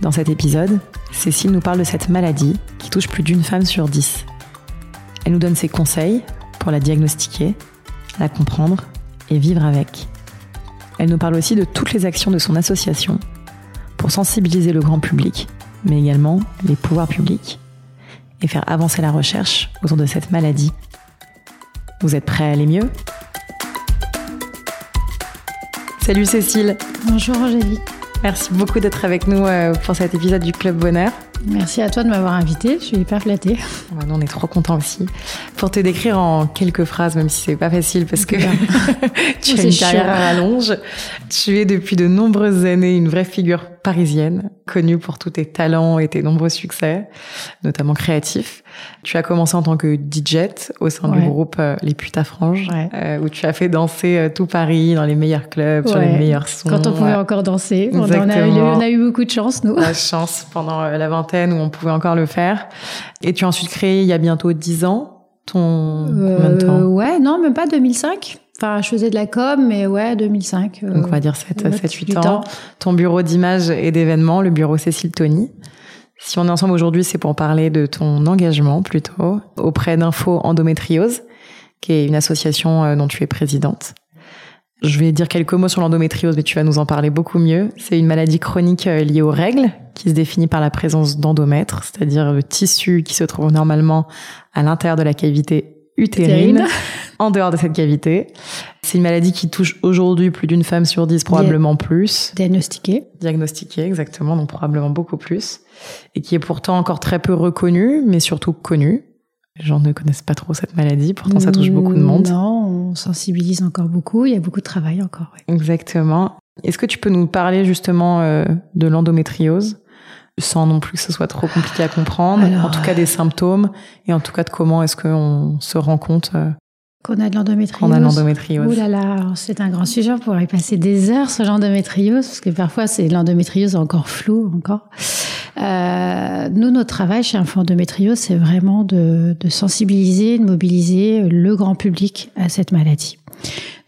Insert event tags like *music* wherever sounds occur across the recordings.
Dans cet épisode, Cécile nous parle de cette maladie qui touche plus d'une femme sur dix. Elle nous donne ses conseils pour la diagnostiquer, la comprendre et vivre avec. Elle nous parle aussi de toutes les actions de son association pour sensibiliser le grand public, mais également les pouvoirs publics, et faire avancer la recherche autour de cette maladie. Vous êtes prêts à aller mieux? Salut Cécile Bonjour Angélique Merci beaucoup d'être avec nous euh, pour cet épisode du Club Bonheur. Merci à toi de m'avoir invité, je suis hyper flattée. nous, on est trop contents aussi. Pour te décrire en quelques phrases, même si c'est pas facile parce que *laughs* tu as une carrière à rallonge, tu es depuis de nombreuses années une vraie figure parisienne, connue pour tous tes talents et tes nombreux succès, notamment créatifs. Tu as commencé en tant que DJ au sein du groupe euh, Les Putes Franges, euh, où tu as fait danser euh, tout Paris dans les meilleurs clubs, sur les meilleurs sons. Quand on pouvait encore danser. On a, eu, on a, eu, beaucoup de chance, nous. La chance pendant la vingtaine où on pouvait encore le faire. Et tu as ensuite créé, il y a bientôt dix ans, ton... Combien de temps? Ouais, non, même pas 2005. Enfin, je faisais de la com, mais ouais, 2005. Donc, on va dire 7, 7 8, ans. Ton bureau d'image et d'événements, le bureau Cécile Tony. Si on est ensemble aujourd'hui, c'est pour parler de ton engagement plutôt auprès d'Info Endométriose, qui est une association euh, dont tu es présidente. Je vais dire quelques mots sur l'endométriose, mais tu vas nous en parler beaucoup mieux. C'est une maladie chronique euh, liée aux règles, qui se définit par la présence d'endomètres, c'est-à-dire le tissu qui se trouve normalement à l'intérieur de la cavité utérine, en dehors de cette cavité. C'est une maladie qui touche aujourd'hui plus d'une femme sur dix, probablement plus. Diagnostiquée. Diagnostiquée, exactement, donc probablement beaucoup plus. Et qui est pourtant encore très peu reconnue, mais surtout connue. Les gens ne connaissent pas trop cette maladie, pourtant ça touche beaucoup de monde. Non, on sensibilise encore beaucoup, il y a beaucoup de travail encore. Exactement. Est-ce que tu peux nous parler justement euh, de l'endométriose? Sans non plus que ce soit trop compliqué à comprendre, en tout cas des symptômes et en tout cas de comment est-ce qu'on se rend compte euh, qu'on a de l'endométriose? Qu'on a de l'endométriose. Ouh là là, c'est un grand sujet. On pourrait y passer des heures sur l'endométriose, parce que parfois c'est l'endométriose encore floue encore. Euh, nous, notre travail chez Endométriose, c'est vraiment de, de, sensibiliser, de mobiliser le grand public à cette maladie.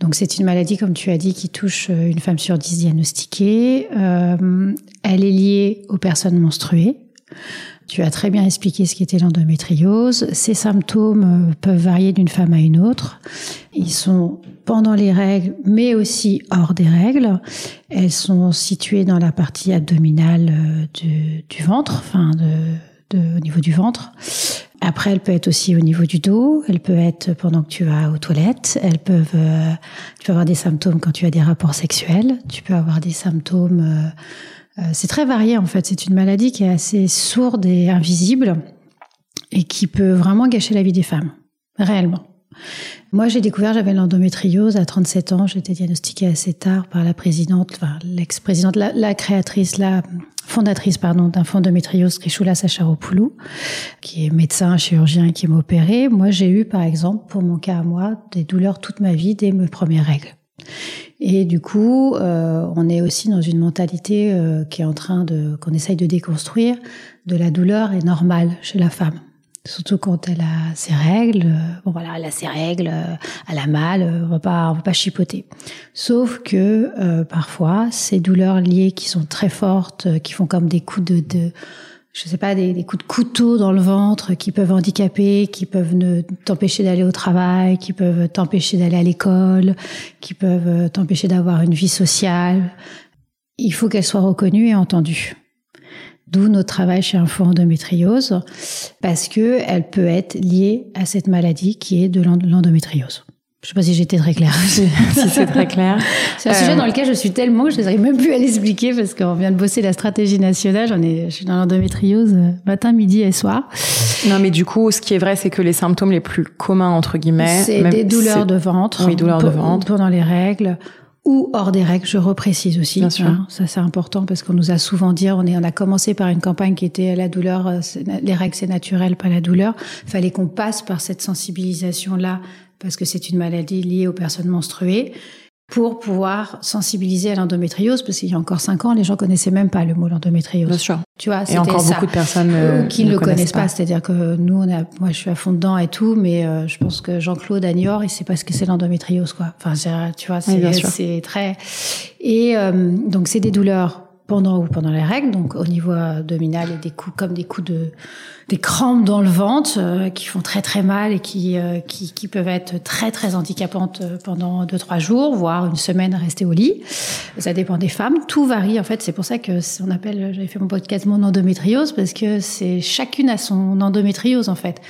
Donc c'est une maladie, comme tu as dit, qui touche euh, une femme sur dix diagnostiquée. Euh, elle est liée aux personnes menstruées. Tu as très bien expliqué ce qu'était l'endométriose. Ces symptômes euh, peuvent varier d'une femme à une autre. Ils sont pendant les règles, mais aussi hors des règles. Elles sont situées dans la partie abdominale euh, du, ventre, enfin au niveau du ventre. Après, elle peut être aussi au niveau du dos. Elle peut être pendant que tu vas aux toilettes. Elles peuvent, euh, tu peux avoir des symptômes quand tu as des rapports sexuels. Tu peux avoir des symptômes. C'est très varié en fait. C'est une maladie qui est assez sourde et invisible et qui peut vraiment gâcher la vie des femmes, réellement. Moi, j'ai découvert, j'avais l'endométriose à 37 ans. J'ai été diagnostiquée assez tard par la présidente, enfin, l'ex-présidente, la, créatrice, la fondatrice, pardon, d'un fonds d'endométriose, Trichoula Sacharopoulou, qui est médecin, chirurgien, qui m'a opéré. Moi, j'ai eu, par exemple, pour mon cas à moi, des douleurs toute ma vie dès mes premières règles. Et du coup, euh, on est aussi dans une mentalité euh, qui est en train de, qu'on essaye de déconstruire, de la douleur est normale chez la femme. Surtout quand elle a ses règles. Euh, bon voilà, elle a ses règles, euh, elle a mal, euh, on va pas, on va pas chipoter. Sauf que euh, parfois, ces douleurs liées qui sont très fortes, qui font comme des coups de, de je sais pas, des, coups de couteau dans le ventre, qui peuvent handicaper, qui peuvent ne t'empêcher d'aller au travail, qui peuvent t'empêcher d'aller à l'école, qui peuvent t'empêcher d'avoir une vie sociale. Il faut qu'elles soient reconnues et entendues. D'où notre travail chez Info Endométriose, parce que elle peut être liée à cette maladie qui est de l'endométriose. Je sais pas si j'étais très claire. si c'est très clair. C'est un sujet dans lequel je suis tellement que je n'arrive même plus à l'expliquer parce qu'on vient de bosser la stratégie nationale. J'en ai, je suis dans l'endométriose euh, matin, midi et soir. Non, mais du coup, ce qui est vrai, c'est que les symptômes les plus communs entre guillemets, c'est des douleurs de ventre. Oui, douleurs de ventre pendant les règles ou hors des règles, je reprécise aussi. Bien sûr. Hein, ça c'est important parce qu'on nous a souvent dit, on, est, on a commencé par une campagne qui était la douleur, euh, les règles c'est naturel, pas la douleur. Fallait qu'on passe par cette sensibilisation là parce que c'est une maladie liée aux personnes menstruées pour pouvoir sensibiliser à l'endométriose, parce qu'il y a encore cinq ans, les gens connaissaient même pas le mot l'endométriose. Bien sûr. Tu vois, et encore beaucoup de personnes euh, qui ne le connaissent pas. C'est-à-dire que nous, on a, moi, je suis à fond dedans et tout, mais euh, je pense que Jean-Claude Agnor, il sait pas ce que c'est l'endométriose, quoi. Enfin, tu vois, c'est très. Et euh, donc, c'est des douleurs pendant ou pendant les règles, donc au niveau abdominal et des coups comme des coups de des crampes dans le ventre euh, qui font très très mal et qui, euh, qui, qui peuvent être très très handicapantes euh, pendant deux trois jours, voire une semaine rester au lit. Ça dépend des femmes, tout varie en fait. C'est pour ça que on appelle, j'avais fait mon podcast mon endométriose parce que c'est chacune a son endométriose en fait,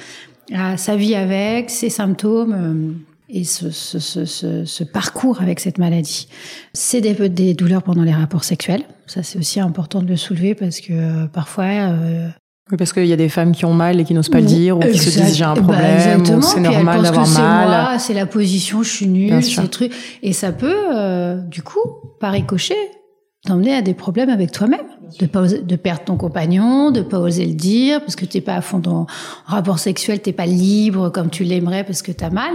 a sa vie avec ses symptômes et ce, ce, ce, ce, parcours avec cette maladie. C'est des, des, douleurs pendant les rapports sexuels. Ça, c'est aussi important de le soulever parce que euh, parfois. Euh, oui, parce qu'il y a des femmes qui ont mal et qui n'osent pas le dire, ou qui se disent j'ai un bah, problème, ou c'est normal d'avoir mal. C'est la position, je suis nulle, c'est truc. Et ça peut, euh, du coup, par ricochet, t'emmener à des problèmes avec toi-même, de pas de perdre ton compagnon, de pas oser le dire parce que t'es pas à fond dans rapport sexuel, t'es pas libre comme tu l'aimerais parce que t'as mal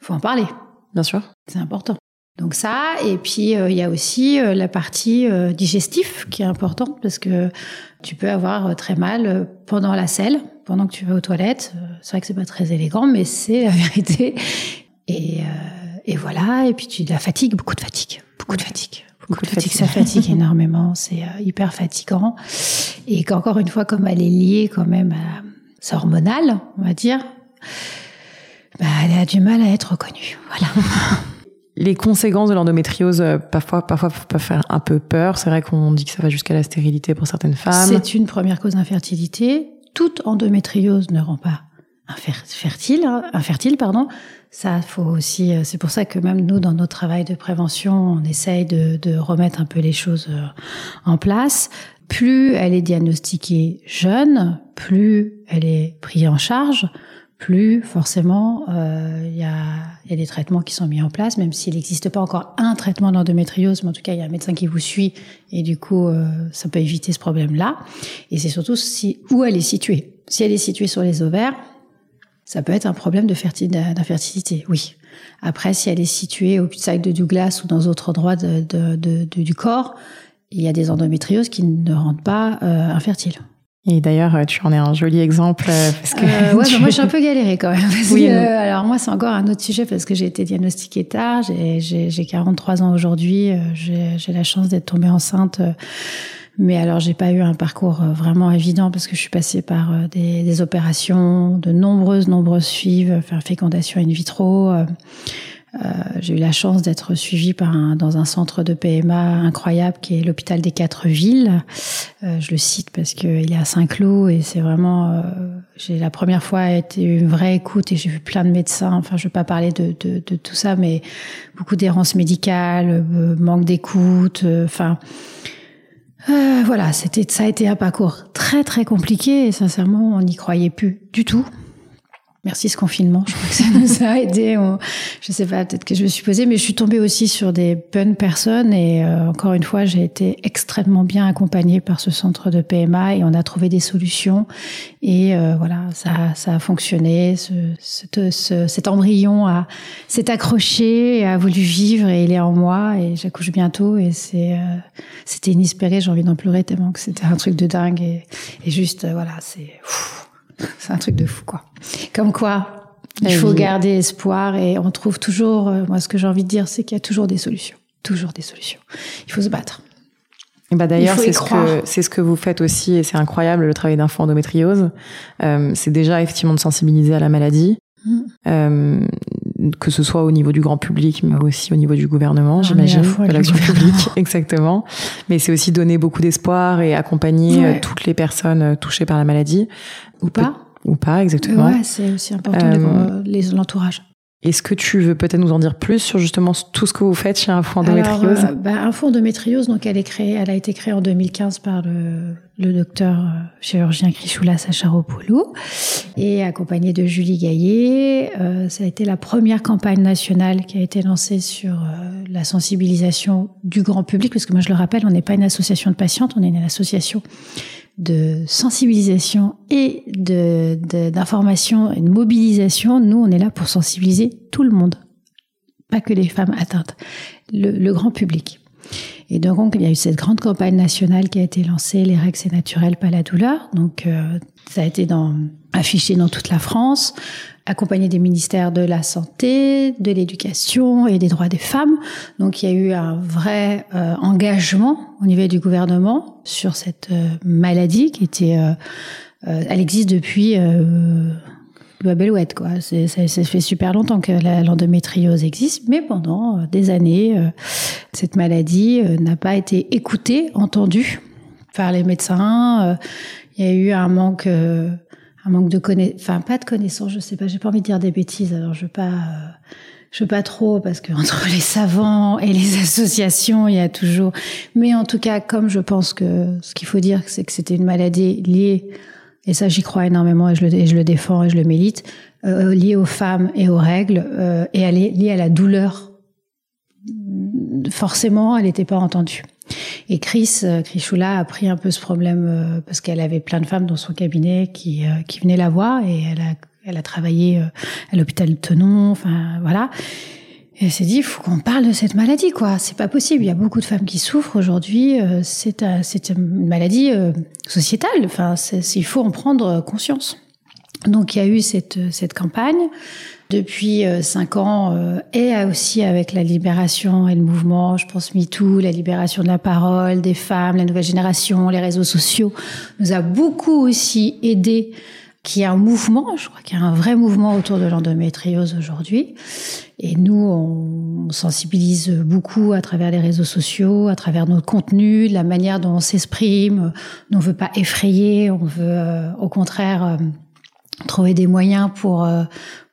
faut en parler. Bien sûr. C'est important. Donc ça, et puis euh, il y a aussi euh, la partie euh, digestif qui est importante parce que tu peux avoir très mal pendant la selle, pendant que tu vas aux toilettes. C'est vrai que c'est pas très élégant, mais c'est la *laughs* vérité. Et, et voilà, et puis tu la fatigue, beaucoup de fatigue, beaucoup de fatigue. Beaucoup de fatigue, ça fatigue énormément, *laughs* c'est hyper fatigant. Et qu'encore une fois, comme elle est liée quand même à, c'est hormonal, on va dire, bah, elle a du mal à être reconnue. Voilà. *laughs* Les conséquences de l'endométriose, euh, parfois, parfois, peuvent faire un peu peur. C'est vrai qu'on dit que ça va jusqu'à la stérilité pour certaines femmes. C'est une première cause d'infertilité. Toute endométriose ne rend pas infertile, hein, infertile, pardon. Ça, faut aussi. Euh, c'est pour ça que même nous, dans notre travail de prévention, on essaye de, de remettre un peu les choses euh, en place. Plus elle est diagnostiquée jeune, plus elle est prise en charge plus forcément il euh, y, a, y, a, des traitements qui sont mis en place, même s'il n'existe pas encore un traitement d'endométriose, mais en tout cas il y a un médecin qui vous suit et du coup euh, ça peut éviter ce problème-là. Et c'est surtout si, où elle est située. Si elle est située sur les ovaires, ça peut être un problème d'infertilité, oui. Après, si elle est située au sac de Douglas ou dans d'autres endroits de, de, de, du corps, il y a des endométrioses qui ne rendent pas euh, infertiles. Et d'ailleurs, euh, tu en es un joli exemple euh, parce que. Euh, *laughs* ouais, bah, moi, j'ai un peu galéré quand même. oui, alors moi, c'est encore un autre sujet parce que j'ai été diagnostiquée tard. J'ai 43 ans aujourd'hui. J'ai la chance d'être tombée enceinte. Mais alors, j'ai pas eu un parcours vraiment évident parce que je suis passée par des, des opérations, de nombreuses, nombreuses suives, faire fécondation in vitro. Euh, j'ai eu la chance d'être suivie par un, dans un centre de PMA incroyable qui est l'hôpital des quatre villes. Euh, je le cite parce qu'il est à Saint-Cloud et c'est vraiment, euh, j'ai la première fois été une vraie écoute et j'ai vu plein de médecins. Enfin, je veux pas parler de, de, de tout ça, mais beaucoup d'errance médicale, manque d'écoute. Enfin, voilà, c'était, ça a été un parcours très très compliqué et sincèrement, on n'y croyait plus du tout. Merci ce confinement, je crois que ça *laughs* nous a aidé. je sais pas, peut-être que je me suis posée, mais je suis tombée aussi sur des bonnes personnes et euh, encore une fois, j'ai été extrêmement bien accompagnée par ce centre de PMA et on a trouvé des solutions et euh, voilà, ça, ça a fonctionné. Ce, ce, cet embryon a s'est accroché, a voulu vivre et il est en moi et j'accouche bientôt et c'est euh, c'était inespéré. J'ai envie d'en pleurer tellement que c'était un truc de dingue et, et juste voilà, c'est c'est un truc de fou, quoi. Comme quoi, il faut garder espoir et on trouve toujours, euh, moi, ce que j'ai envie de dire, c'est qu'il y a toujours des solutions. Toujours des solutions. Il faut se battre. Et bah d'ailleurs, c'est ce que c'est ce que vous faites aussi, et c'est incroyable le travail d'info endométriose. Euh, c'est déjà effectivement de sensibiliser à la maladie, mm. euh, que ce soit au niveau du grand public, mais aussi au niveau du gouvernement, j'imagine, de l'action publique, exactement. Mais c'est aussi donner beaucoup d'espoir et accompagner euh, toutes les personnes euh, touchées par la maladie. Ou pas Ou pas, exactement. Ouais, c'est aussi important, euh, les l'entourage. Est-ce que tu veux peut-être nous en dire plus sur justement tout ce que vous faites chez Info Endométriose Alors, euh, bah, Info Endométriose, donc elle est créée, elle a été créée en 2015 par le, le docteur euh, chirurgien Krichoula Sacharopoulou et accompagné de Julie Gaillet. Euh, ça a été la première campagne nationale qui a été lancée sur euh, la sensibilisation du grand public, parce que moi je le rappelle, on n'est pas une association de patientes, on est une association de sensibilisation et d'information de, et de mobilisation, nous, on est là pour sensibiliser tout le monde, pas que les femmes atteintes, le, le grand public. Et donc, il y a eu cette grande campagne nationale qui a été lancée, les règles c'est naturel, pas la douleur. Donc, euh, ça a été dans, affiché dans toute la France accompagné des ministères de la Santé, de l'Éducation et des droits des femmes. Donc il y a eu un vrai euh, engagement au niveau du gouvernement sur cette euh, maladie qui était... Euh, euh elle existe depuis euh, Babelouette, quoi. Ça, ça, fait super longtemps que l'endométriose existe, mais pendant des années, cette maladie n'a pas été écoutée, entendue par les médecins. Il y a eu un manque un manque de connaissance, enfin pas de connaissance, je sais pas, j'ai pas envie de dire des bêtises, alors je veux pas, euh, je veux pas trop parce que *laughs* entre les savants et les associations, il y a toujours, mais en tout cas, comme je pense que ce qu'il faut dire, c'est que c'était une maladie liée, et ça j'y crois énormément et je le, et je le défends et je le mérite, euh, liée aux femmes et aux règles euh, et elle est liée à la douleur. Forcément, elle n'était pas entendue. Et Chris, euh, Chris Chula a pris un peu ce problème euh, parce qu'elle avait plein de femmes dans son cabinet qui, euh, qui venaient la voir et elle a, elle a travaillé à l'hôpital de Tenon, enfin voilà. Et elle s'est dit, il faut qu'on parle de cette maladie, quoi. C'est pas possible. Il y a beaucoup de femmes qui souffrent aujourd'hui. C'est c'est une maladie sociétale. Enfin, il faut en prendre conscience. Donc, il y a eu cette, cette campagne depuis euh, cinq ans euh, et aussi avec la libération et le mouvement, je pense MeToo, la libération de la parole des femmes, la nouvelle génération, les réseaux sociaux, nous a beaucoup aussi aidé qu'il y a un mouvement, je crois qu'il y a un vrai mouvement autour de l'endométriose aujourd'hui. Et nous, on sensibilise beaucoup à travers les réseaux sociaux, à travers nos contenus, la manière dont on s'exprime. On ne veut pas effrayer, on veut euh, au contraire trouver des moyens pour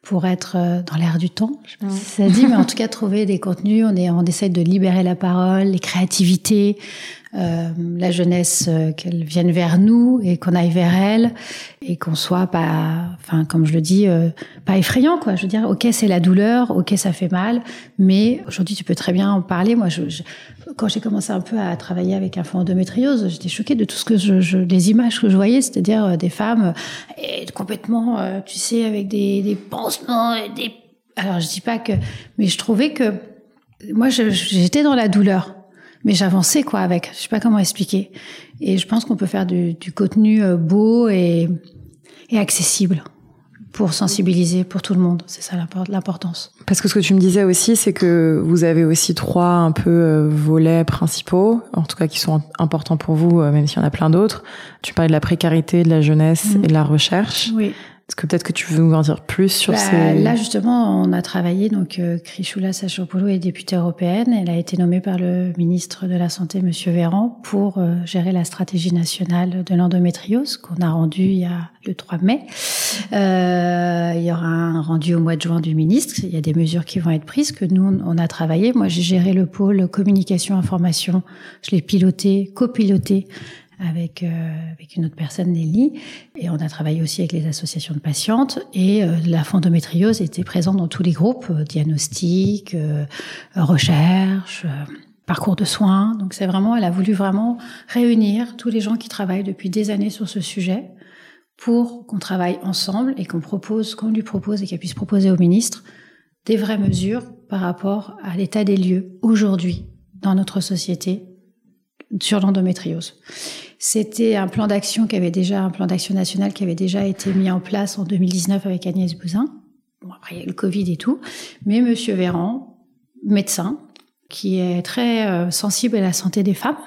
pour être euh, dans l'air du temps. Je sais pas si ça dit, mais en *laughs* tout cas trouver des contenus. On est, on essaie de libérer la parole, les créativités, euh, la jeunesse, euh, qu'elle vienne vers nous et qu'on aille vers elle et qu'on soit pas, enfin comme je le dis, euh, pas effrayant quoi. Je veux dire, ok c'est la douleur, ok ça fait mal, mais aujourd'hui tu peux très bien en parler. Moi, je, je, quand j'ai commencé un peu à travailler avec un fond endométriose, j'étais choquée de tout ce que je, je les images que je voyais, c'est-à-dire euh, des femmes et complètement, tu sais, avec des, des pansements, et des. Alors je dis pas que, mais je trouvais que moi j'étais dans la douleur mais j'avançais quoi avec. Je sais pas comment expliquer. Et je pense qu'on peut faire du, du contenu euh, beau et, et accessible pour sensibiliser pour tout le monde. C'est ça l'importance. Parce que ce que tu me disais aussi, c'est que vous avez aussi trois un peu euh, volets principaux, en tout cas qui sont importants pour vous, euh, même s'il y en a plein d'autres. Tu parlais de la précarité, de la jeunesse mmh. et de la recherche. Oui. Est-ce que peut-être que tu veux nous en dire plus sur bah, ces... Là, justement, on a travaillé, donc euh, Krichoula Sachopoulou est députée européenne. Elle a été nommée par le ministre de la Santé, Monsieur Véran, pour euh, gérer la stratégie nationale de l'endométriose qu'on a rendue il y a le 3 mai. Euh, il y aura un rendu au mois de juin du ministre. Il y a des mesures qui vont être prises que nous, on a travaillé. Moi, j'ai géré le pôle communication, information. Je l'ai piloté, copiloté avec euh, avec une autre personne, Nelly, et on a travaillé aussi avec les associations de patientes. Et euh, la fondométriose était présente dans tous les groupes euh, diagnostic, euh, recherche, parcours de soins. Donc c'est vraiment, elle a voulu vraiment réunir tous les gens qui travaillent depuis des années sur ce sujet pour qu'on travaille ensemble et qu'on propose, qu'on lui propose et qu'elle puisse proposer au ministre des vraies mesures par rapport à l'état des lieux aujourd'hui dans notre société sur l'endométriose. C'était un plan d'action qui avait déjà, un plan d'action national qui avait déjà été mis en place en 2019 avec Agnès Buzyn. Bon, après, il y a le Covid et tout. Mais Monsieur Véran, médecin, qui est très euh, sensible à la santé des femmes,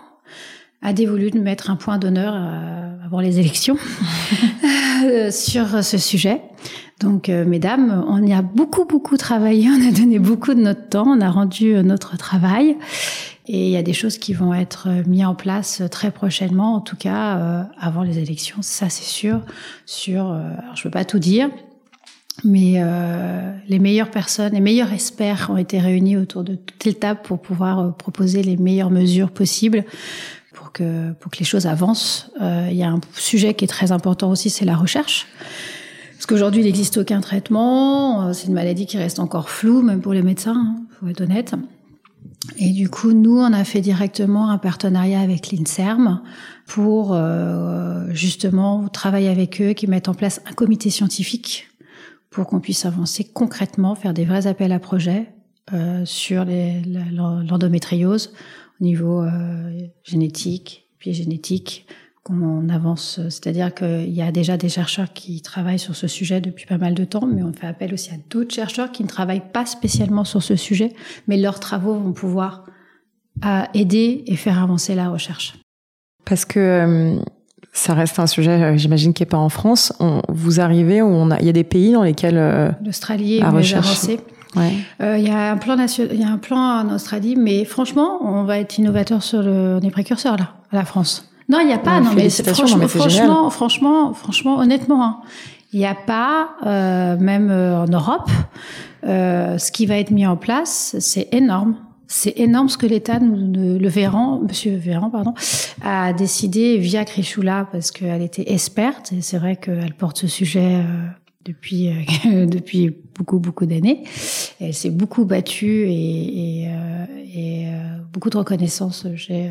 a dévolu de mettre un point d'honneur euh, avant les élections *laughs* euh, sur ce sujet. Donc, mesdames, on y a beaucoup, beaucoup travaillé, on a donné beaucoup de notre temps, on a rendu notre travail. Et il y a des choses qui vont être euh, mises en place très prochainement, en tout cas euh, avant les élections, ça c'est sûr. Sur, alors je peux pas tout dire, mais euh, les meilleures personnes, les meilleurs experts ont été réunis autour de toute table pour pouvoir euh, proposer les meilleures mesures possibles pour que pour que les choses avancent. Euh, il y a un sujet qui est très important aussi, c'est la recherche. Parce qu'aujourd'hui, il n'existe aucun traitement. C'est une maladie qui reste encore floue, même pour les médecins, hein, faut être honnête. Et du coup, nous, on a fait directement un partenariat avec l'INSERM pour euh, justement travailler avec eux, qui mettent en place un comité scientifique pour qu'on puisse avancer concrètement, faire des vrais appels à projets euh, sur l'endométriose au niveau euh, génétique, puis génétique, qu'on avance. C'est-à-dire qu'il y a déjà des chercheurs qui travaillent sur ce sujet depuis pas mal de temps, mais on fait appel aussi à d'autres chercheurs qui ne travaillent pas spécialement sur ce sujet, mais leurs travaux vont pouvoir euh, aider et faire avancer la recherche. Parce que euh, ça reste un sujet, euh, j'imagine, qui n'est pas en France. On, vous arrivez où on a, il y a des pays dans lesquels l'Australie est avancée. Ouais. Euh, il y a un plan national, il y a un plan en Australie, mais franchement, on va être innovateur sur le, on est précurseur là, à la France. Non, il n'y a pas. non, mais franchement, franchement, franchement, franchement, honnêtement, hein, il n'y a pas, euh, même euh, en Europe, euh, ce qui va être mis en place, c'est énorme. C'est énorme ce que l'État, le Véran, Monsieur Véran, pardon, a décidé via Crichoula parce qu'elle était experte et c'est vrai qu'elle porte ce sujet euh, depuis euh, *laughs* depuis beaucoup beaucoup d'années. Elle s'est beaucoup battue et, et, euh, euh, beaucoup de reconnaissance.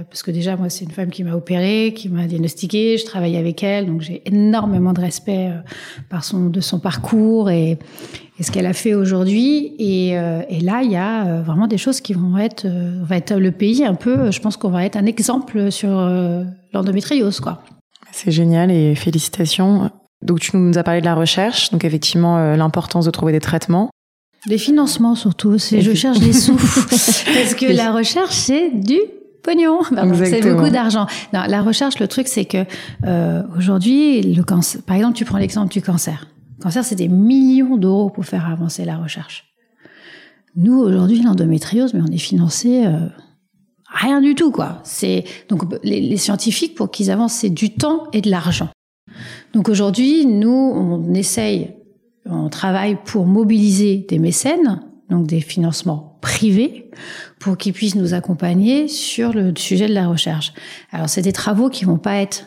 Parce que déjà moi c'est une femme qui m'a opérée, qui m'a diagnostiquée. Je travaille avec elle, donc j'ai énormément de respect par son de son parcours et, et ce qu'elle a fait aujourd'hui. Et, et, là il y a vraiment des choses qui vont être va être le pays un peu. Je pense qu'on va être un exemple sur l'endométriose quoi. C'est génial et félicitations. Donc tu nous as parlé de la recherche, donc effectivement euh, l'importance de trouver des traitements. Des financements surtout, c'est je cherche des sous *laughs* parce que la recherche c'est du pognon, c'est beaucoup d'argent. Non, la recherche, le truc c'est que euh, aujourd'hui le cancer, par exemple tu prends l'exemple du cancer. Le cancer c'est des millions d'euros pour faire avancer la recherche. Nous aujourd'hui l'endométriose, mais on est financé euh, rien du tout quoi. C'est donc les, les scientifiques pour qu'ils avancent c'est du temps et de l'argent. Donc aujourd'hui, nous, on essaye, on travaille pour mobiliser des mécènes, donc des financements privés, pour qu'ils puissent nous accompagner sur le sujet de la recherche. Alors c'est des travaux qui vont pas être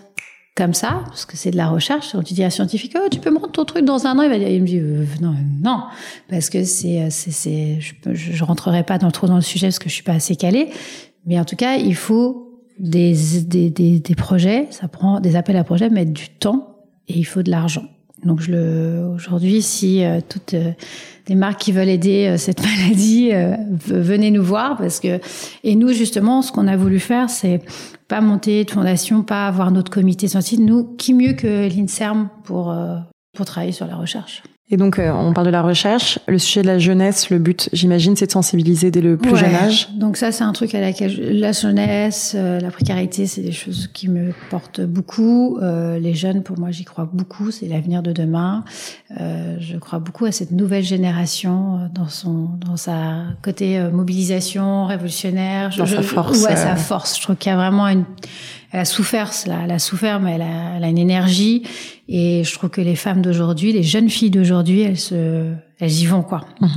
comme ça, parce que c'est de la recherche. Quand tu dis à un scientifique, oh, tu peux me rendre ton truc dans un an, il va dire, il me dit, euh, non, non, parce que c'est, c'est, c'est, je, je rentrerai pas dans trop dans le sujet parce que je suis pas assez calée. Mais en tout cas, il faut des, des, des, des projets, ça prend des appels à projets, mettre du temps et il faut de l'argent. Donc je le aujourd'hui si euh, toutes euh, des marques qui veulent aider euh, cette *laughs* maladie venez nous voir parce que et nous justement ce qu'on a voulu faire c'est pas monter de fondation, pas avoir notre comité scientifique. Nous qui mieux que l'Inserm pour pour travailler sur la recherche? Et donc, euh, on parle de la recherche. Le sujet de la jeunesse, le but, j'imagine, c'est de sensibiliser dès le plus jeune âge. Donc ça, c'est un truc à laquelle la jeunesse, euh, la précarité, c'est des choses qui me portent beaucoup. Euh, les jeunes, pour moi, j'y crois beaucoup. C'est l'avenir de demain. je crois beaucoup à cette nouvelle génération dans son, dans sa côté mobilisation révolutionnaire. Dans sa force. Ouais, sa force. Je trouve qu'il y a vraiment une elle a souffert, cela, elle a souffert, mais elle a, elle a, une énergie. Et je trouve que les femmes d'aujourd'hui, les jeunes filles d'aujourd'hui, elles se, elles y vont quoi. Mhm.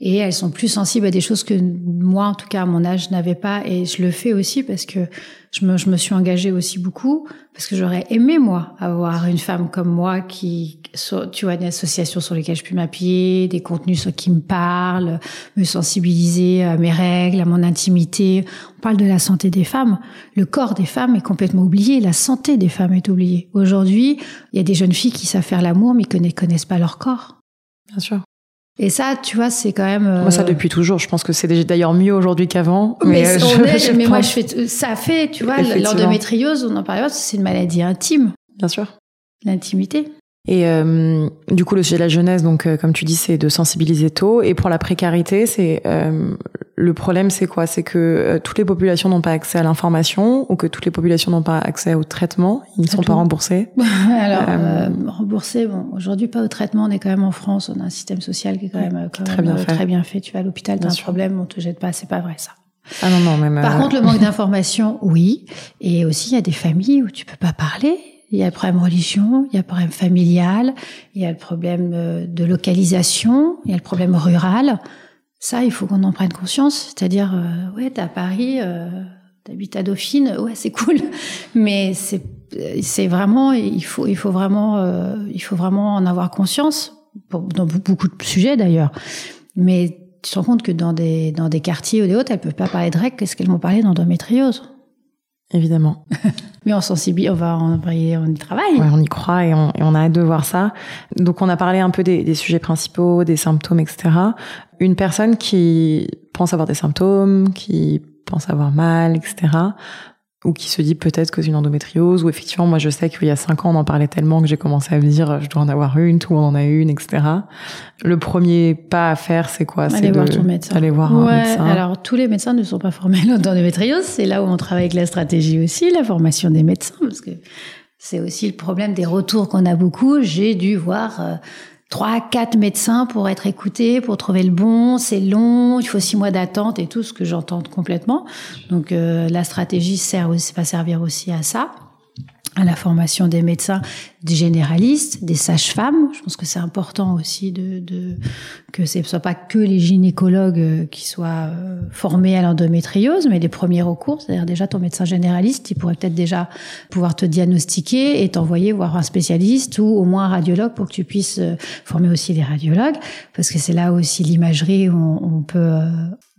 Et elles sont plus sensibles à des choses que moi, en tout cas à mon âge, n'avais pas. Et je le fais aussi parce que je me, je me suis engagée aussi beaucoup parce que j'aurais aimé moi avoir une femme comme moi qui, tu vois, des associations sur lesquelles je puis m'appuyer, des contenus sur qui me parlent, me sensibiliser à mes règles, à mon intimité. On parle de la santé des femmes. Le corps des femmes est complètement oublié. La santé des femmes est oubliée. Aujourd'hui, il y a des jeunes filles qui savent faire l'amour mais qui ne connaissent pas leur corps. Bien sûr. Et ça, tu vois, c'est quand même. Moi, ça euh, depuis toujours. Je pense que c'est d'ailleurs mieux aujourd'hui qu'avant. Mais, mais, mais moi, je fais. Ça fait, tu vois, l'endométriose, on en parle, c'est une maladie intime. Bien sûr. L'intimité. Et euh, du coup, le sujet de la jeunesse, donc euh, comme tu dis, c'est de sensibiliser tôt. Et pour la précarité, c'est euh, le problème, c'est quoi? C'est que euh, toutes les populations n'ont pas accès à l'information ou que toutes les populations n'ont pas accès au traitement. Ils ne sont pas remboursés. *laughs* Alors remboursés, bon, aujourd'hui pas au traitement. On est quand même en France. On a un système social qui est quand même, très, bien fait. très bien fait. Tu vas à l'hôpital, t'as un problème, on te jette pas. C'est pas vrai ça. Ah non non même. Par contre, le manque *laughs* d'information, oui. Et aussi, il y a des familles où tu peux pas parler il y a le problème religion, il y a le problème familial, il y a le problème euh, de localisation, il y a le problème rural. Ça, il faut qu'on en prenne conscience. C'est-à-dire, euh, ouais, t'es à Paris, euh, t'habites à Dauphine, ouais, c'est *laughs* cool, mais c'est c'est vraiment, il faut il faut vraiment euh, il faut vraiment en avoir conscience dans beaucoup de sujets d'ailleurs. Mais tu te rends compte que dans des dans des quartiers ou des autres, elles peuvent pas parler de règles, qu'est-ce qu'elles vont parler d'endométriose Évidemment. *laughs* Mais on sensibilise, on va, on, on y travaille. Ouais, on y croit et on, et on, a hâte de voir ça. Donc, on a parlé un peu des, des, sujets principaux, des symptômes, etc. Une personne qui pense avoir des symptômes, qui pense avoir mal, etc ou qui se dit peut-être que c'est une endométriose, ou effectivement, moi je sais qu'il y a cinq ans, on en parlait tellement que j'ai commencé à me dire, je dois en avoir une, tout le monde en a une, etc. Le premier pas à faire, c'est quoi? C'est voir ton médecin. Aller voir ouais, un médecin. Alors, tous les médecins ne sont pas formés à l'endométriose, c'est là où on travaille avec la stratégie aussi, la formation des médecins, parce que c'est aussi le problème des retours qu'on a beaucoup. J'ai dû voir... Euh, trois, quatre médecins pour être écouté, pour trouver le bon. C'est long, il faut six mois d'attente et tout ce que j'entends complètement. Donc euh, la stratégie sert aussi, va servir aussi à ça à la formation des médecins, des généralistes, des sages-femmes. Je pense que c'est important aussi de, de que ce ne soit pas que les gynécologues euh, qui soient euh, formés à l'endométriose, mais les premiers recours. C'est-à-dire déjà ton médecin généraliste, il pourrait peut-être déjà pouvoir te diagnostiquer et t'envoyer voir un spécialiste ou au moins un radiologue pour que tu puisses euh, former aussi les radiologues, parce que c'est là aussi l'imagerie où on, on peut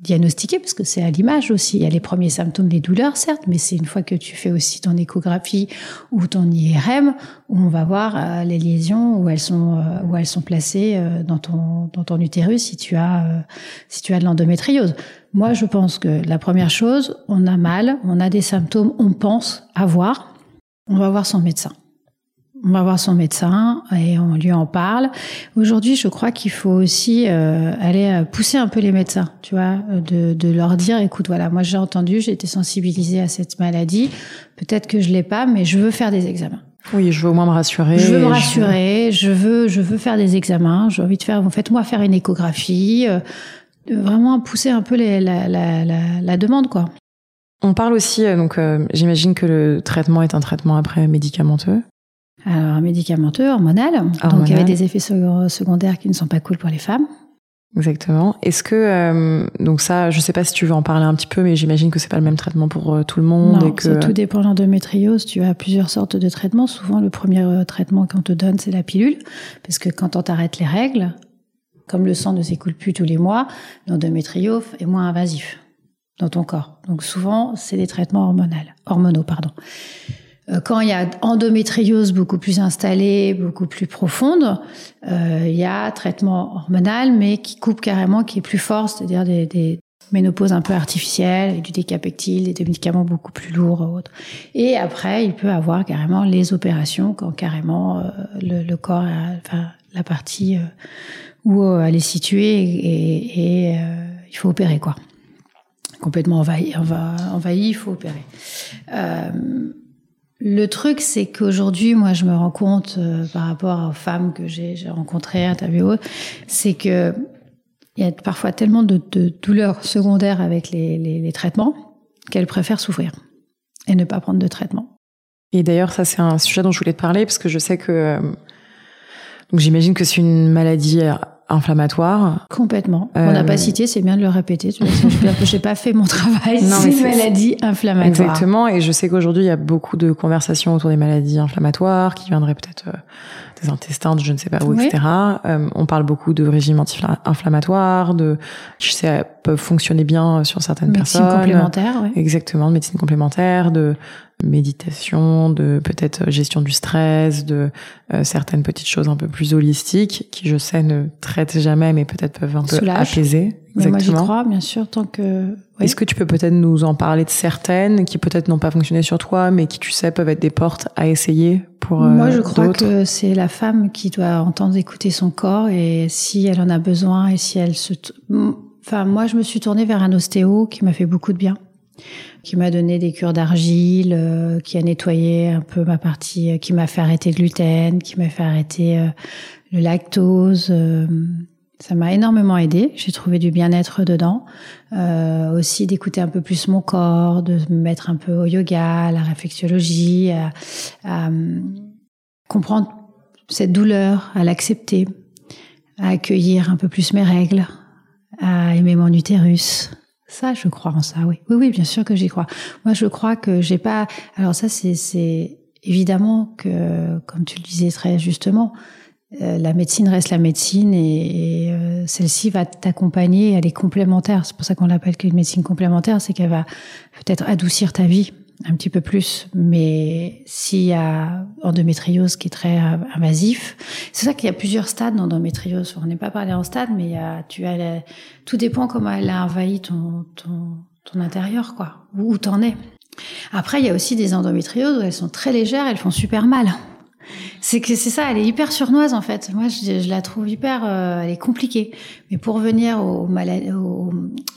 diagnostiquer, parce que c'est à l'image aussi. Il y a les premiers symptômes, les douleurs, certes, mais c'est une fois que tu fais aussi ton échographie ou ton IRM où on va voir euh, les lésions où elles sont euh, où elles sont placées euh, dans ton dans ton utérus si tu as si tu as de l'endométriose. Moi, je pense que la première chose, on a mal, on a des symptômes, on pense avoir, on va voir son médecin. On va voir son médecin et on lui en parle. Aujourd'hui, je crois qu'il faut aussi euh, aller euh, pousser un peu les médecins, tu vois, de, de leur dire, écoute, voilà, moi j'ai entendu, j'ai été sensibilisée à cette maladie. Peut-être que je l'ai pas, mais je veux faire des examens. Oui, je veux au moins me rassurer. Je veux me rassurer. Je, veux, je veux faire des examens. J'ai envie de faire. Faites-moi faire une échographie. Euh, vraiment pousser un peu les, la, la, la, la demande, quoi. On parle aussi, euh, donc euh, j'imagine que le traitement est un traitement après médicamenteux. Alors, médicamenteux, hormonal. hormonal. Donc, il y avait des effets secondaires qui ne sont pas cool pour les femmes. Exactement. Est-ce que euh, donc ça, je sais pas si tu veux en parler un petit peu, mais j'imagine que c'est pas le même traitement pour euh, tout le monde. Non, et que... tout dépend de l'endométriose. Tu as plusieurs sortes de traitements. Souvent, le premier euh, traitement qu'on te donne, c'est la pilule, parce que quand on t'arrête les règles, comme le sang ne s'écoule plus tous les mois, l'endométriose est moins invasif dans ton corps. Donc souvent, c'est des traitements hormonaux, hormonaux, pardon. Euh, quand il y a endométriose beaucoup plus installée, beaucoup plus profonde, euh, il y a traitement hormonal, mais qui coupe carrément, qui est plus fort, c'est-à-dire des, des ménopauses un peu artificielles, du décapectile, des médicaments beaucoup plus lourds autres. Et après, il peut avoir carrément les opérations quand carrément euh, le, le, corps, a, enfin la partie où elle est située, et, et il faut opérer quoi. Complètement envahi, envahi, il faut opérer. Euh, le truc, c'est qu'aujourd'hui, moi, je me rends compte euh, par rapport aux femmes que j'ai rencontrées, interviewées, c'est que il y a parfois tellement de, douleurs secondaires avec les, les, traitements qu'elles préfèrent souffrir et ne pas prendre de traitement. Et d'ailleurs, ça, c'est un sujet dont je voulais te parler parce que je sais que euh, donc j'imagine que c'est une maladie inflammatoire. Complètement. Euh... On n'a pas cité, c'est bien de le répéter. Vois, j'ai pas fait mon travail. *laughs* C'est une maladie inflammatoire. Exactement. Et je sais qu'aujourd'hui, il y a beaucoup de conversations autour des maladies inflammatoires qui viendraient peut-être euh, des intestins, de je ne sais pas où, oui. etc. Euh, on parle beaucoup de régime anti-inflammatoire, de, je sais, peuvent fonctionner bien sur certaines médecine personnes. Médecine complémentaire, oui. Exactement, de médecine complémentaire, de méditation, de peut-être gestion du stress, de euh, certaines petites choses un peu plus holistiques qui, je sais, ne traitent jamais, mais peut-être peuvent un peu Soulage. apaiser. Mais moi, j'y crois, bien sûr, tant que. Oui. Est-ce que tu peux peut-être nous en parler de certaines qui peut-être n'ont pas fonctionné sur toi, mais qui, tu sais, peuvent être des portes à essayer pour euh, Moi, je crois que c'est la femme qui doit entendre écouter son corps et si elle en a besoin et si elle se. Enfin, moi, je me suis tournée vers un ostéo qui m'a fait beaucoup de bien qui m'a donné des cures d'argile, euh, qui a nettoyé un peu ma partie, euh, qui m'a fait arrêter le gluten, qui m'a fait arrêter euh, le lactose. Ça m'a énormément aidé. J'ai trouvé du bien-être dedans. Euh, aussi d'écouter un peu plus mon corps, de me mettre un peu au yoga, à la réflexologie, à, à comprendre cette douleur, à l'accepter, à accueillir un peu plus mes règles, à aimer mon utérus. Ça, je crois en ça, oui. Oui, oui, bien sûr que j'y crois. Moi, je crois que j'ai pas. Alors ça, c'est évidemment que, comme tu le disais très justement, euh, la médecine reste la médecine et, euh, celle-ci va t'accompagner. Elle est complémentaire. C'est pour ça qu'on l'appelle qu'une médecine complémentaire, c'est qu'elle va peut-être adoucir ta vie un petit peu plus. Mais s'il y a endométriose qui est très euh, invasif, c'est ça qu'il y a plusieurs stades d'endométriose. On n'est pas parlé en stade, mais il y a, tu as, tout dépend comment elle a envahi ton, ton, ton intérieur, quoi, où, t'en es. Après, il y a aussi des endométrioses où elles sont très légères, elles font super mal. C'est que c'est ça, elle est hyper surnoise en fait. Moi, je, je la trouve hyper, euh, elle est compliquée. Mais pour revenir au, au,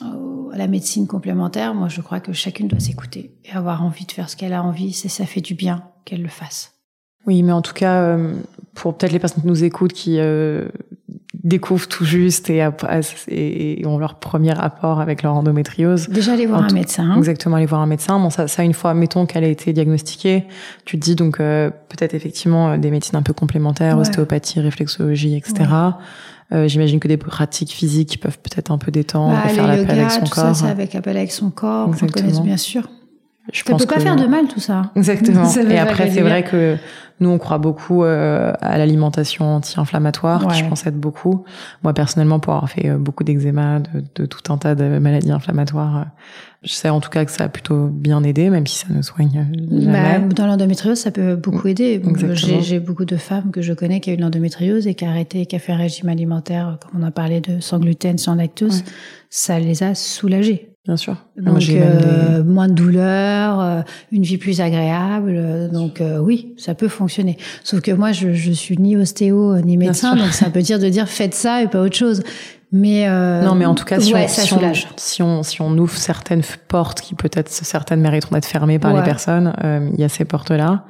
au, à la médecine complémentaire, moi, je crois que chacune doit s'écouter et avoir envie de faire ce qu'elle a envie. C'est ça fait du bien qu'elle le fasse. Oui, mais en tout cas, euh, pour peut-être les personnes qui nous écoutent, qui euh, découvrent tout juste et, et, ont leur premier rapport avec leur endométriose. Déjà aller voir un médecin. Hein. Exactement, aller voir un médecin. Bon, ça, ça une fois, mettons qu'elle a été diagnostiquée, tu te dis donc euh, peut-être effectivement des médecines un peu complémentaires, ostéopathie, réflexologie, etc. Euh, J'imagine que des pratiques physiques peuvent peut-être un peu détendre, bah, faire l'appel avec son corps. Ça, c'est avec appel avec son corps, on connaît bien sûr. Je ça peut pas faire de mal tout ça. Exactement. *laughs* et après, c'est vrai que nous, on croit beaucoup euh, à l'alimentation anti-inflammatoire, ouais. qui je pense être beaucoup. Moi, personnellement, pour avoir fait euh, beaucoup d'eczéma, de, de, tout un tas de maladies inflammatoires, euh, je sais en tout cas que ça a plutôt bien aidé, même si ça ne soigne jamais. Bah, dans l'endométriose, ça peut beaucoup aider. J'ai beaucoup de femmes que je connais qui ont eu de l'endométriose et qui a arrêté, qui a fait un régime alimentaire, comme on a parlé de sans gluten, sans lactose. Ouais. Ça les a soulagées. Bien sûr. Donc Moi, euh, des... moins de douleur, euh, une vie plus agréable. Donc euh, oui, ça peut fonctionner. Sauf que moi, je, je suis ni ostéo ni médecin, donc ça peut dire de dire faites ça et pas autre chose. Mais euh, non, mais en tout cas, si, ouais, on, si, on, si, on, si on ouvre certaines portes qui peut-être certaines mériteront d'être fermées par Ouais. les personnes, euh, il y a ces portes-là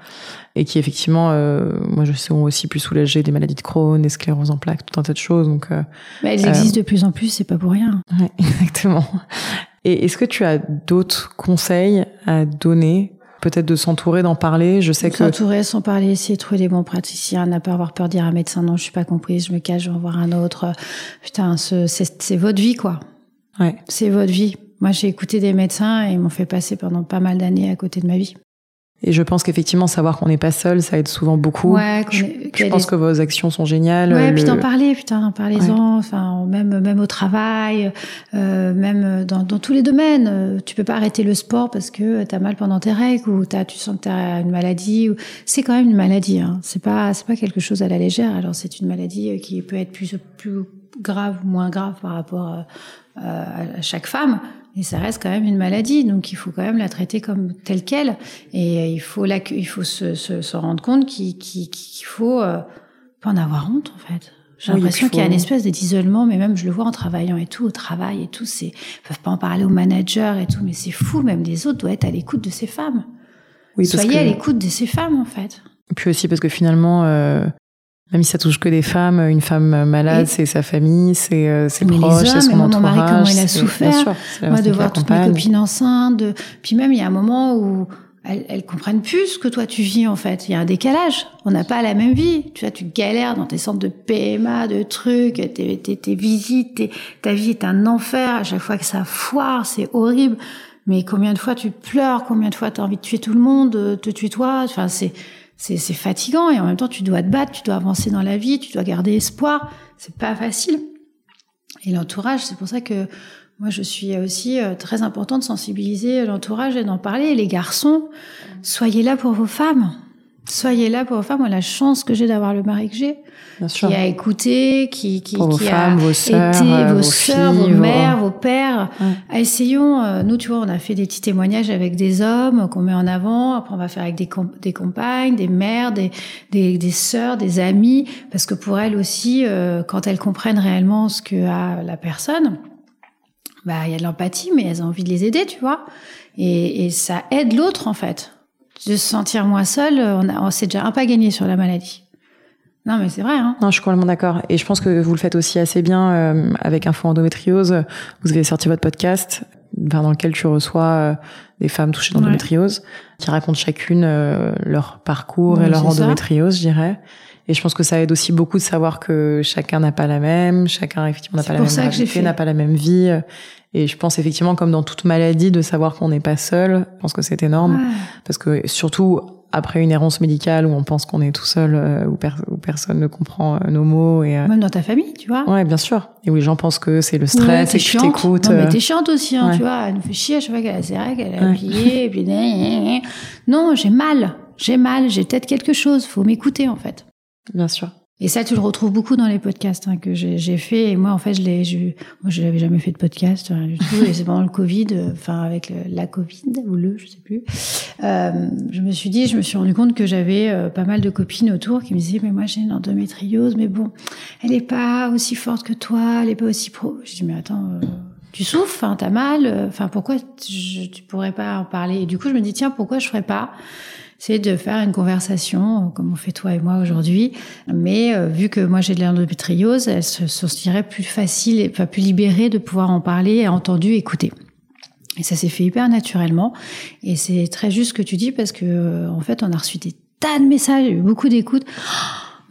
et qui effectivement, euh, moi je sais, ont aussi pu soulager des maladies de Crohn, des scléroses en plaques, tout un tas de choses. Donc, euh, bah, elles existent de plus en plus, c'est pas pour rien. ouais, *laughs* exactement. Et est-ce que tu as d'autres conseils à donner Peut-être de s'entourer, d'en parler. Je sais que S'entourer, s'en parler, essayer de trouver des bons praticiens, n'a pas avoir peur de dire à un médecin non, je suis pas comprise, je me cache, je vais en voir un autre. Putain, ce- c'est c'est votre vie quoi. ouais, C'est votre vie. Moi, j'ai écouté des médecins et ils m'ont fait passer pendant pas mal d'années à côté de ma vie. Et je pense qu'effectivement savoir qu'on n'est pas seul, ça aide souvent beaucoup. Ouais, je, je pense que vos actions sont géniales. Ouais, puis d'en parler, putain, parlez-en. Enfin, même même au travail, euh, même dans, dans tous les domaines. Euh, Tu peux pas arrêter le sport parce que t'as mal pendant tes règles ou t'as, tu sens que t'as une maladie. Ou... C'est quand même une maladie. Hein. C'est pas c'est pas quelque chose à la légère. Alors c'est une maladie euh, qui peut être plus plus grave ou moins grave par rapport euh, à, à chaque femme. Mais ça reste quand même une maladie, donc il faut quand même la traiter comme telle quelle. Et il faut, la, il faut se, se, se rendre compte qu'il qu'il- qu'il faut euh, pas en avoir honte, en fait. J'ai Oui, l'impression faut- qu'il y a une espèce d'isolement, mais même je le vois en travaillant et tout, au travail et tout, c'est, ils peuvent pas en parler aux managers et tout, mais c'est fou, même les autres doivent être à l'écoute de ces femmes. oui, Soyez que- à l'écoute de ces femmes, en fait. Puis aussi parce que finalement, euh, même si ça touche que des femmes, une femme malade, c'est sa famille, c'est euh, ses Mais les proches, c'est son et moi, mon entourage. mari, comment il a souffert. bien sûr, Moi, de voir toutes mes copines enceintes, de... puis même il y a un moment où elles, elles comprennent plus ce que toi tu vis en fait. Il y a un décalage. On n'a pas la même vie. Tu vois, tu galères dans tes centres de PMA, de trucs, tes, tes, tes visites, tes- ta vie est un enfer. À chaque fois que ça foire, c'est horrible. Mais combien de fois tu pleures, combien de fois tu as envie de tuer tout le monde, de te tuer toi? Enfin, c'est c'est fatigant et en même temps tu dois te battre, tu dois avancer dans la vie, tu dois garder espoir. C'est pas facile. Et l'entourage, c'est pour ça que moi je suis aussi euh, très important de sensibiliser l'entourage et d'en parler. Les garçons, soyez là pour vos femmes. Soyez là pour vos femmes. Moi, la chance que j'ai d'avoir le mari que j'ai, qui a écouté, qui, qui, Pour vos qui femmes, a vos sœurs, été, euh, vos sœurs, filles, vos vos- mères, vos pères. Ouais. Essayons, euh, nous, tu vois, on a fait des petits témoignages avec des hommes qu'on met en avant. Après, on va faire avec des, com- des compagnes, des mères, des, des, des sœurs, des amis, parce que pour elles aussi, euh, quand elles comprennent réellement ce que a la personne, bah, il y a de l'empathie, mais elles ont envie de les aider, tu vois. Et, et ça aide l'autre, en fait. De se sentir moins seul, on, a, on s'est déjà un pas gagné sur la maladie. Non, mais c'est vrai. Hein. Non, je suis complètement d'accord. Et je pense que vous le faites aussi assez bien euh, avec Info Endométriose. Vous avez sorti votre podcast dans lequel tu reçois euh, des femmes touchées d'endométriose qui racontent chacune euh, leur parcours et leur endométriose, je dirais. Et je pense que ça aide aussi beaucoup de savoir que chacun n'a pas la même, chacun effectivement n'a pas la même réalité, n'a pas la même vie. Et je pense effectivement, comme dans toute maladie, de savoir qu'on n'est pas seul. Je pense que c'est énorme. Parce que surtout, après une errance médicale où on pense qu'on est tout seul, euh, où, personne ne comprend euh, nos mots. Et, euh, Même dans ta famille, tu vois. Ouais, bien sûr. Et où les gens pensent que c'est le stress et que tu t'écoutes. Non, mais t'es chiante aussi, hein, tu vois. Elle nous fait chier à chaque fois qu'elle a ses règles, elle a ouais. et puis... Non, j'ai mal. J'ai mal, j'ai peut-être quelque chose. Faut m'écouter, en fait. Bien sûr. Et ça, tu le retrouves beaucoup dans les podcasts hein, que j'ai fait. Et moi, en fait, je l'ai, moi, je n'avais jamais fait de podcast rien du tout. et c'est pendant le Covid, euh, enfin avec la Covid ou le, je sais plus. Euh, je me suis dit, je me suis rendu compte que j'avais euh, pas mal de copines autour qui me disaient, mais moi, j'ai une endométriose, mais bon, elle n'est pas aussi forte que toi, elle n'est pas aussi pro. Je dis, mais attends. Euh, tu souffres, enfin t'as mal, enfin pourquoi tu, tu pourrais pas en parler? Et du coup je me dis tiens pourquoi je ferais pas? C'est de faire une conversation, comme on fait toi et moi aujourd'hui. Mais euh, vu que moi j'ai de l'endométriose, elle se sentirait plus facile, et, enfin plus libérée de pouvoir en parler, entendu, écouter. Et ça s'est fait hyper naturellement. Et c'est très juste ce que tu dis parce que euh, en fait, on a reçu des tas de messages, beaucoup d'écoutes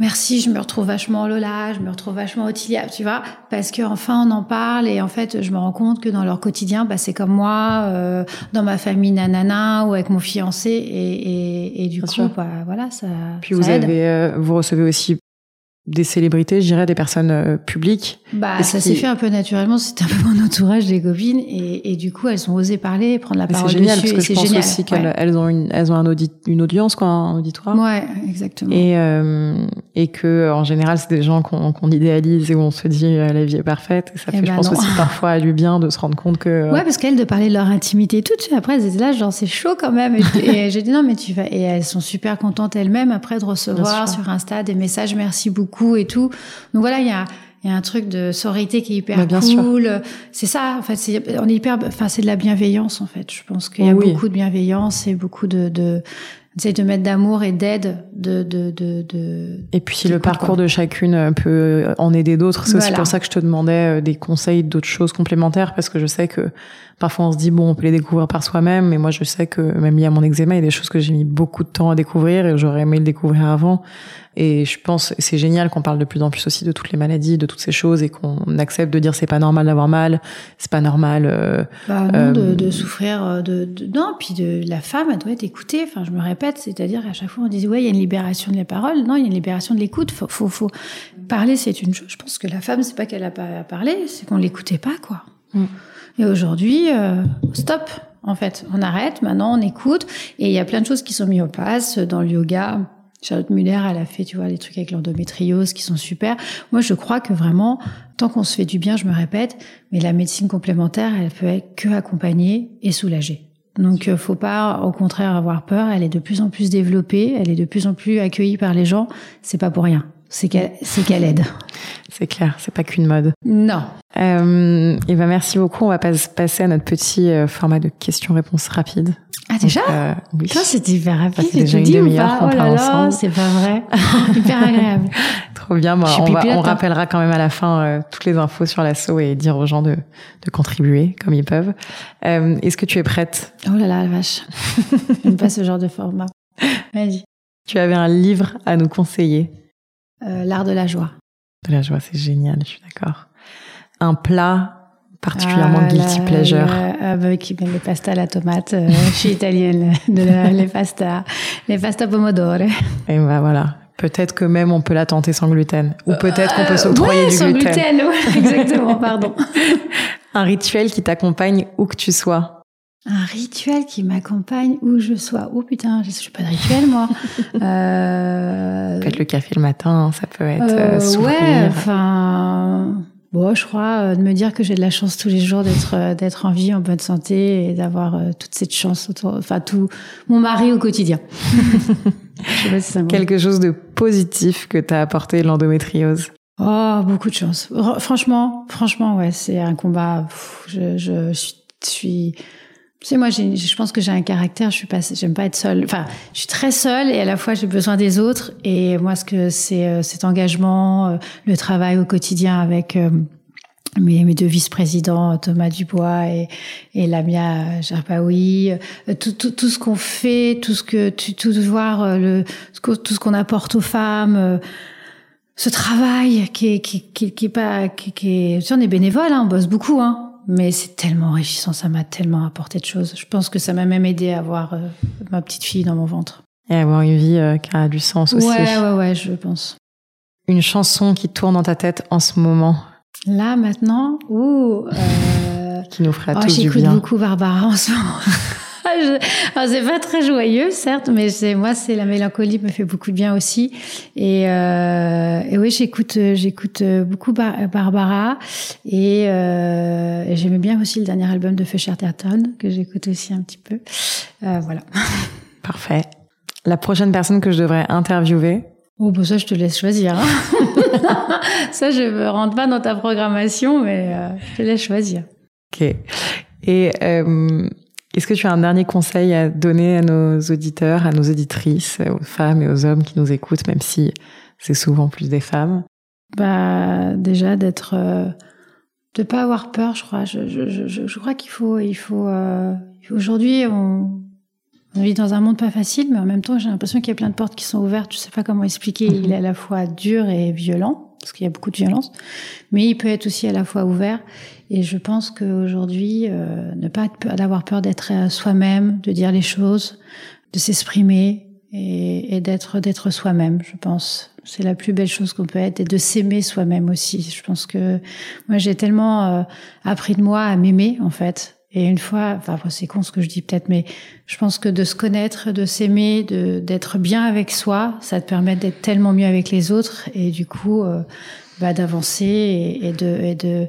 merci, je me retrouve vachement Lola, je me retrouve vachement Ottilia, tu vois, parce que enfin on en parle et en fait je me rends compte que dans leur quotidien, bah, c'est comme moi, euh, dans ma famille nanana ou avec mon fiancé et, et, du coup, bah, voilà, ça. Puis vous avez, euh, vous recevez aussi des célébrités, je dirais des personnes euh, publiques. Bah, ça s'est fait un peu naturellement. C'était un peu mon entourage des copines, et, et du coup, elles ont osé parler, prendre la parole. C'est génial parce que je pense aussi qu'elles elles ont une, elles ont un audit, une audience, quoi, un auditoire. Ouais, exactement. Et euh, et que en général, c'est des gens qu'on qu'on idéalise et où on se dit euh, la vie est parfaite. Et ça eh fait, je ben pense aussi parfois à lui bien de se rendre compte que. Euh, ouais, parce qu'elles de parler de leur intimité et tout. Tu sais, après, elles étaient là, genre c'est chaud quand même. Et, j'ai dit non, mais tu vas. Et elles sont super contentes elles-mêmes après de recevoir sur Insta des messages merci beaucoup et tout. Donc voilà, il y a il y a un truc de sororité qui est hyper bah, cool. C'est ça, en fait, c'est on est hyper enfin c'est de la bienveillance en fait. Je pense qu'il y a beaucoup de bienveillance et beaucoup de de de mettre d'amour et d'aide de, de, de, de, Et puis si le parcours de chacune peut en aider d'autres, c'est aussi pour ça que je te demandais euh, des conseils d'autres choses complémentaires parce que je sais que parfois on se dit bon on peut les découvrir par soi-même mais moi je sais que même lié à mon eczéma il y a des choses que j'ai mis beaucoup de temps à découvrir et j'aurais aimé le découvrir avant et je pense c'est génial qu'on parle de plus en plus aussi de toutes les maladies, de toutes ces choses et qu'on accepte de dire c'est pas normal d'avoir mal, c'est pas normal. Euh, bah non, de, de, souffrir euh, de, de, non, puis de la femme elle doit être écoutée. Enfin, je me répète, c'est-à-dire à chaque fois on disait ouais il y a une libération de la parole, non il y a une libération de l'écoute. Faut, faut, faut parler, c'est une chose. Je pense que la femme c'est pas qu'elle a pas à parler, c'est qu'on l'écoutait pas quoi. Mm. Et aujourd'hui, euh, stop. En fait, on arrête. Maintenant, on écoute. Et il y a plein de choses qui sont mises en place dans le yoga Charlotte Muller, elle a fait, tu vois, les trucs avec l'endométriose qui sont super. Moi, je crois que vraiment, tant qu'on se fait du bien, je me répète, mais la médecine complémentaire, elle peut être que accompagner et soulager. Donc, euh, faut pas, au contraire, avoir peur. Elle est de plus en plus développée, elle est de plus en plus accueillie par les gens. C'est pas pour rien. C'est qu'elle, c'est qu'elle aide. C'est clair, c'est pas qu'une mode. Non. Euh, et ben merci beaucoup. On va passer à notre petit euh, format de questions-réponses rapides. Ah déjà euh, Oui. c'était hyper rapide. C'est déjà une demi-heure qu'on oh là là, C'est pas vrai. *laughs* hyper agréable. *laughs* Trop bien. Bon, on, va, on hein. rappellera quand même à la fin euh, toutes les infos sur l'assaut et dire aux gens de, de contribuer comme ils peuvent. Est-ce que tu es prête? Oh là là, la vache. *laughs* J'aime pas ce genre de format. Vas-y. Tu avais un livre à nous conseiller? Euh, L'art de la joie. De la joie, c'est génial. Je suis d'accord. Un plat particulièrement ah, guilty pleasure ah, bah, qui les pasta à la tomate euh, *laughs* je suis italienne de les pasta les pasta pomodoro et bah voilà peut-être que même on peut la tenter sans gluten ou peut-être qu'on peut euh, s'octroyer ouais, du sans gluten, gluten ouais, *laughs* exactement pardon *laughs* un rituel qui t'accompagne où que tu sois un rituel qui m'accompagne où je sois. Oh putain, je suis pas de rituel moi. *laughs* euh... Peut-être le café le matin, ça peut être. Euh, euh ouais, enfin, Bon, je crois euh, de me dire que j'ai de la chance tous les jours d'être euh, d'être en vie, en bonne santé et d'avoir toute cette chance autour, enfin tout mon mari au quotidien. *laughs* Quelque chose de positif que t'as apporté l'endométriose. Oh, beaucoup de chance. Franchement, franchement, ouais, c'est un combat. je, je, suis sais, moi, je pense que j'ai un caractère. Je suis pas, j'aime pas être seule. Enfin, je suis très seule et à la fois j'ai besoin des autres. Et moi, ce que c'est euh, cet engagement, euh, le travail au quotidien avec euh, mes, mes deux vice-présidents, Thomas Dubois et, et Lamia Jarpaoui, tout, tout, tout ce qu'on fait, tout ce que tu, tout voir le, tout ce qu'on apporte aux femmes ce travail qui est qui, qui, qui est pas qui, qui est on est bénévole hein, on bosse beaucoup hein mais c'est tellement enrichissant, ça m'a tellement apporté de choses. Je pense que ça m'a même aidé à avoir euh, ma petite fille dans mon ventre. Et avoir une vie euh, qui a du sens aussi. Ouais, ouais, ouais, je pense. Une chanson qui tourne dans ta tête en ce moment Là, maintenant, ouh, euh... *laughs* qui nous ferait oh, tous du bien. J'écoute beaucoup Barbara en ce moment. *laughs* c'est pas très joyeux, certes, mais c'est moi, c'est la mélancolie me fait beaucoup de bien aussi. Et, euh, et oui, j'écoute, j'écoute beaucoup Barbara et, euh, j'aimais bien aussi le dernier album de Feu Terton que j'écoute aussi un petit peu. Euh, voilà. *laughs* Parfait. La prochaine personne que je devrais interviewer? Oh, bon, ça, je te laisse choisir. Hein. *laughs* ça, je me rentre pas dans ta programmation, mais euh, je te laisse choisir. Ok. Et euh, est-ce que tu as un dernier conseil à donner à nos auditeurs, à nos auditrices, aux femmes et aux hommes qui nous écoutent, même si c'est souvent plus des femmes? Bah déjà d'être, euh, de pas avoir peur, je crois. Je, je, je, je crois qu'il faut, il faut. Euh, Aujourd'hui, on, on vit dans un monde pas facile, mais en même temps, j'ai l'impression qu'il y a plein de portes qui sont ouvertes. Je sais pas comment expliquer. Il est à la fois dur et violent, parce qu'il y a beaucoup de violence, mais il peut être aussi à la fois ouvert. Et je pense qu'aujourd'hui, euh, ne pas avoir peur d'être soi-même, de dire les choses, de s'exprimer et, et d'être d'être soi-même. Je pense c'est la plus belle chose qu'on peut être et de s'aimer soi-même aussi. Je pense que moi j'ai tellement euh, appris de moi à m'aimer en fait. Et une fois, enfin c'est con ce que je dis peut-être, mais je pense que de se connaître, de s'aimer, de d'être bien avec soi, ça te permet d'être tellement mieux avec les autres et du coup euh, bah, d'avancer et, et, de et de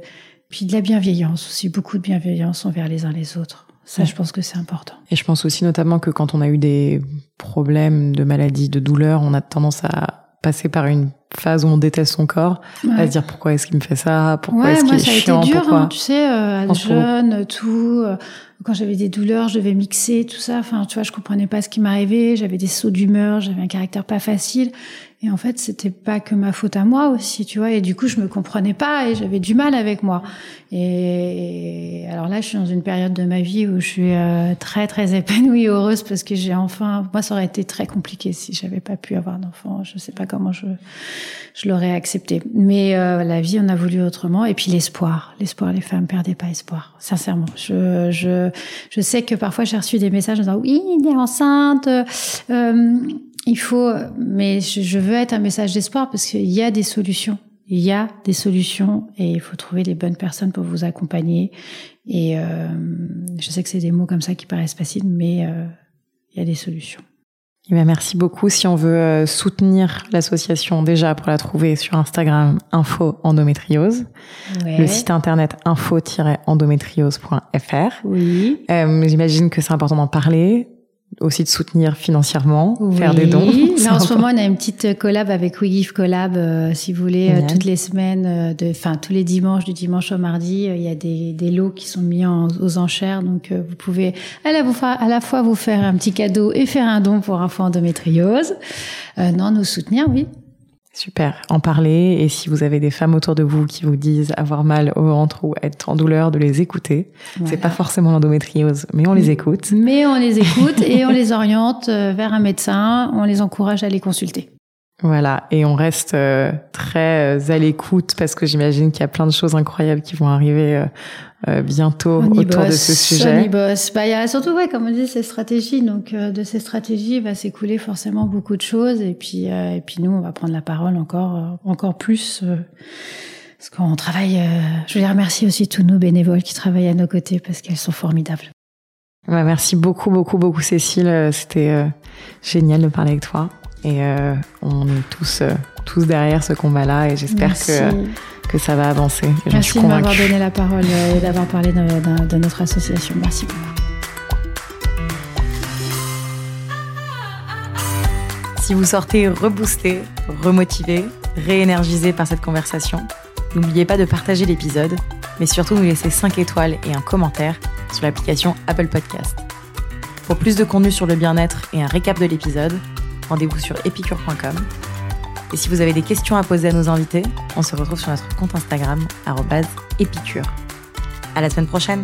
puis de la bienveillance aussi, beaucoup de bienveillance envers les uns les autres. Ça, je pense que c'est important. Et je pense aussi notamment que quand on a eu des problèmes de maladie, de douleur, on a tendance à passer par une phase où on déteste son corps, à se dire pourquoi est-ce qu'il me fait ça, pourquoi est-ce qu'il est ça chiant, a été dur, pourquoi... hein, tu sais, euh, jeune, tout. Euh, quand j'avais des douleurs, je devais mixer tout ça. Enfin, tu vois, je comprenais pas ce qui m'arrivait. J'avais des sauts d'humeur, j'avais un caractère pas facile. Et en fait, c'était pas que ma faute à moi aussi, tu vois. Et du coup, je me comprenais pas et j'avais du mal avec moi. Et alors là, je suis dans une période de ma vie où je suis euh, très très épanouie, heureuse parce que j'ai enfin. Moi, ça aurait été très compliqué si j'avais pas pu avoir d'enfant. Je sais pas comment je je l'aurais accepté. Mais euh, la vie, on a voulu autrement. Et puis l'espoir, l'espoir. Les femmes perdez pas espoir. Sincèrement, je je je sais que parfois j'ai reçu des messages en disant oui, il est enceinte. Euh, il faut, mais je veux être un message d'espoir parce qu'il y a des solutions. Il y a des solutions et il faut trouver les bonnes personnes pour vous accompagner. Et euh, je sais que c'est des mots comme ça qui paraissent faciles, mais euh, il y a des solutions. Eh bien, merci beaucoup. Si on veut euh, soutenir l'association, déjà pour la trouver sur Instagram, info endométriose, ouais. le site internet info-endométriose.fr. Oui. Euh, J'imagine que c'est important d'en parler aussi de soutenir financièrement, oui. faire des dons. *laughs* Là, en ce moment, on a une petite collab avec WeGive Collab, euh, si vous voulez, euh, toutes les semaines, euh, enfin tous les dimanches, du dimanche au mardi, il y a des, des lots qui sont mis en, aux enchères, donc vous pouvez à la, vous à la fois vous faire un petit cadeau et faire un don pour enfants endométriose. non, nous soutenir, oui. Super, en parler et si vous avez des femmes autour de vous qui vous disent avoir mal au ventre ou être en douleur, de les écouter. Voilà. C'est pas forcément l'endométriose, mais on les écoute. Mais on les écoute et on les oriente vers un médecin, on les encourage à les consulter. Voilà, et on reste euh, très à l'écoute parce que j'imagine qu'il y a plein de choses incroyables qui vont arriver euh, euh, bientôt on autour bosse, de ce sujet. On y bosse. Bah, il y a surtout, ouais, comme on dit, ces stratégies. Donc, euh, de ces stratégies va s'écouler forcément beaucoup de choses. Et puis, euh, et puis nous, on va prendre la parole encore, encore plus. parce qu'on travaille. je voulais remercier aussi tous nos bénévoles qui travaillent à nos côtés parce qu'elles sont formidables. Ouais, merci beaucoup, beaucoup, beaucoup, Cécile. C'était génial de parler avec toi. Et euh, on est tous, euh, tous derrière ce combat-là et j'espère que, que ça va avancer. Et Merci de m'avoir donné la parole et d'avoir parlé de, de, de, notre association. Merci beaucoup. Si vous sortez reboosté, remotivé, réénergisé par cette conversation, n'oubliez pas de partager l'épisode, mais surtout nous laisser 5 étoiles et un commentaire sur l'application Apple Podcast. Pour plus de contenu sur le bien-être et un récap de l'épisode, rendez-vous sur epicure.com. Et si vous avez des questions à poser à nos invités, on se retrouve sur notre compte Instagram, épicure. À la semaine prochaine!